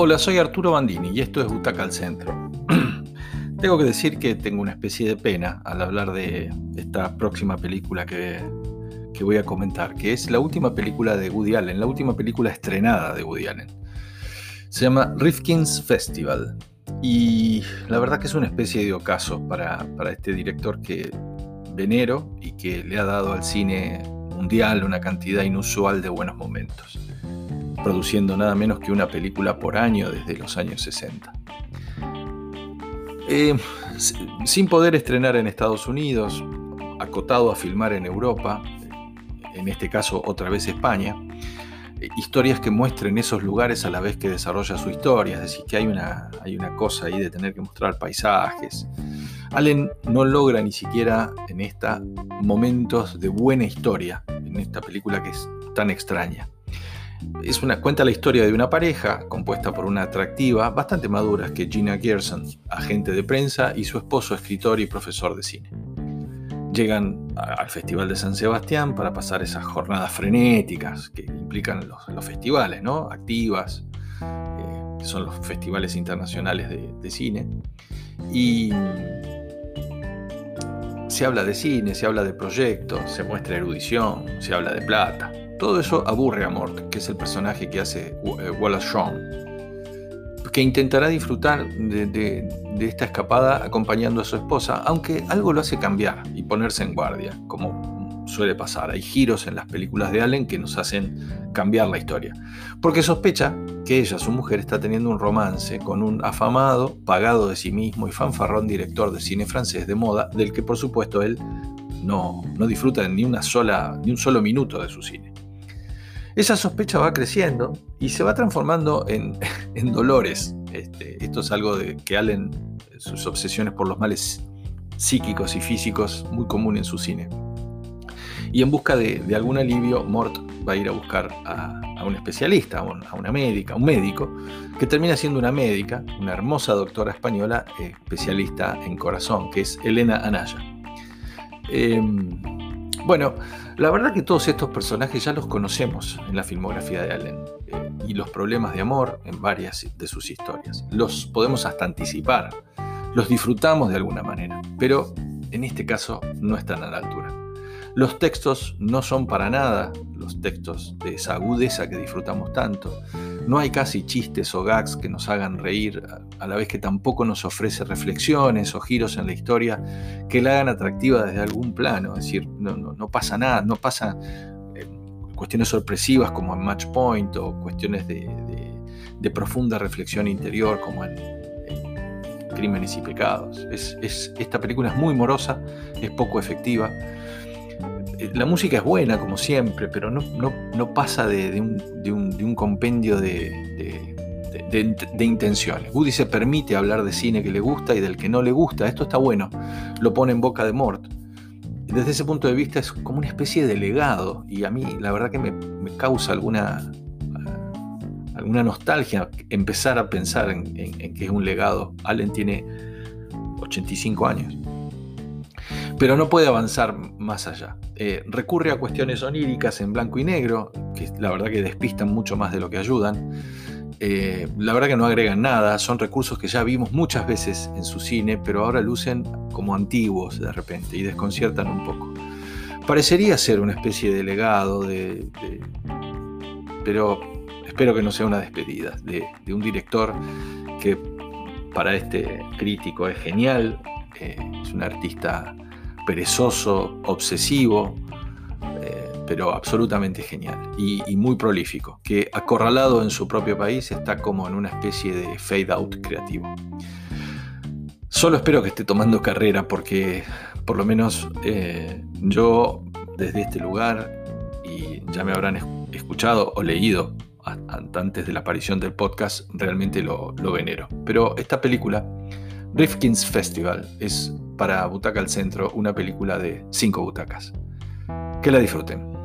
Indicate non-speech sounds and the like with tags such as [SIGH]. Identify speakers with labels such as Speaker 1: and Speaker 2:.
Speaker 1: Hola, soy Arturo Bandini y esto es Butaca al Centro. [CLEARS THROAT] tengo que decir que tengo una especie de pena al hablar de esta próxima película que, que voy a comentar, que es la última película de Woody Allen, la última película estrenada de Woody Allen. Se llama Rifkin's Festival y la verdad que es una especie de ocaso para, para este director que venero y que le ha dado al cine mundial una cantidad inusual de buenos momentos produciendo nada menos que una película por año desde los años 60. Eh, sin poder estrenar en Estados Unidos, acotado a filmar en Europa, en este caso otra vez España, eh, historias que muestren esos lugares a la vez que desarrolla su historia, es decir, que hay una, hay una cosa ahí de tener que mostrar paisajes. Allen no logra ni siquiera en esta momentos de buena historia, en esta película que es tan extraña. Es una, cuenta la historia de una pareja compuesta por una atractiva, bastante madura, que Gina Gerson, agente de prensa, y su esposo, escritor y profesor de cine. Llegan al Festival de San Sebastián para pasar esas jornadas frenéticas que implican los, festivales, ¿no? Activas, eh, son los festivales internacionales de, de cine. Y se habla de cine, se habla de proyectos, se muestra erudición, se habla de plata. Todo eso aburre a Mort, que es el personaje que hace eh, Wallace Shawn, que intentará disfrutar de, esta escapada acompañando a su esposa, aunque algo lo hace cambiar y ponerse en guardia, como suele pasar. Hay giros en las películas de Allen que nos hacen cambiar la historia, porque sospecha que ella, su mujer, está teniendo un romance con un afamado, pagado de sí mismo y fanfarrón director de cine francés de moda, del que por supuesto él no, disfruta ni, ni un solo minuto de su cine. Esa sospecha va creciendo y se va transformando [LAUGHS] en, dolores. Este, esto es algo de que Allen, sus obsesiones por los males psíquicos y físicos, muy común en su cine. Y en busca de, algún alivio, Mort va a ir a buscar a, un especialista, a, una médica, un médico, que termina siendo una médica, una hermosa doctora española, especialista en corazón, que es Elena Anaya. Em, bueno, la verdad que todos estos personajes ya los conocemos en la filmografía de Allen eh, y los problemas de amor en varias de sus historias. Los podemos hasta anticipar, los disfrutamos de alguna manera, pero en este caso no están a la altura. Los textos no son para nada los textos de esa agudeza que disfrutamos tanto. No hay casi chistes o gags que nos hagan reír, a la vez que tampoco nos ofrece reflexiones o giros en la historia que la hagan atractiva desde algún plano. Es decir, no, pasa nada, no pasa eh, cuestiones sorpresivas como en Match Point o cuestiones de, profunda reflexión interior como en, Crímenes y Pecados. esta película es muy morosa, es poco efectiva la música es buena, como siempre, pero no, pasa de, un, compendio de, intenciones. Woody se permite hablar de cine que le gusta y del que no le gusta. Esto está bueno, lo pone en boca de Mort. Desde ese punto de vista es como una especie de legado y a mí la verdad que me, causa alguna, nostalgia empezar a pensar en, en que es un legado. Allen tiene 85 años pero no puede avanzar más allá. Eh, recurre a cuestiones oníricas en blanco y negro, que la verdad que despistan mucho más de lo que ayudan. Eh, la verdad que no agregan nada, son recursos que ya vimos muchas veces en su cine, pero ahora lucen como antiguos de repente y desconciertan un poco. Parecería ser una especie de legado, de, pero espero que no sea una despedida, de, un director que para este crítico es genial, eh, es un artista perezoso, obsesivo, eh, pero absolutamente genial y, muy prolífico, que acorralado en su propio país está como en una especie de fade out creativo. Solo espero que esté tomando carrera porque por lo menos eh, yo desde este lugar, y ya me habrán escuchado o leído antes de la aparición del podcast, realmente lo, lo venero. Pero esta película, Rifkin's Festival, es para Butaca al Centro una película de cinco butacas. Que la disfruten.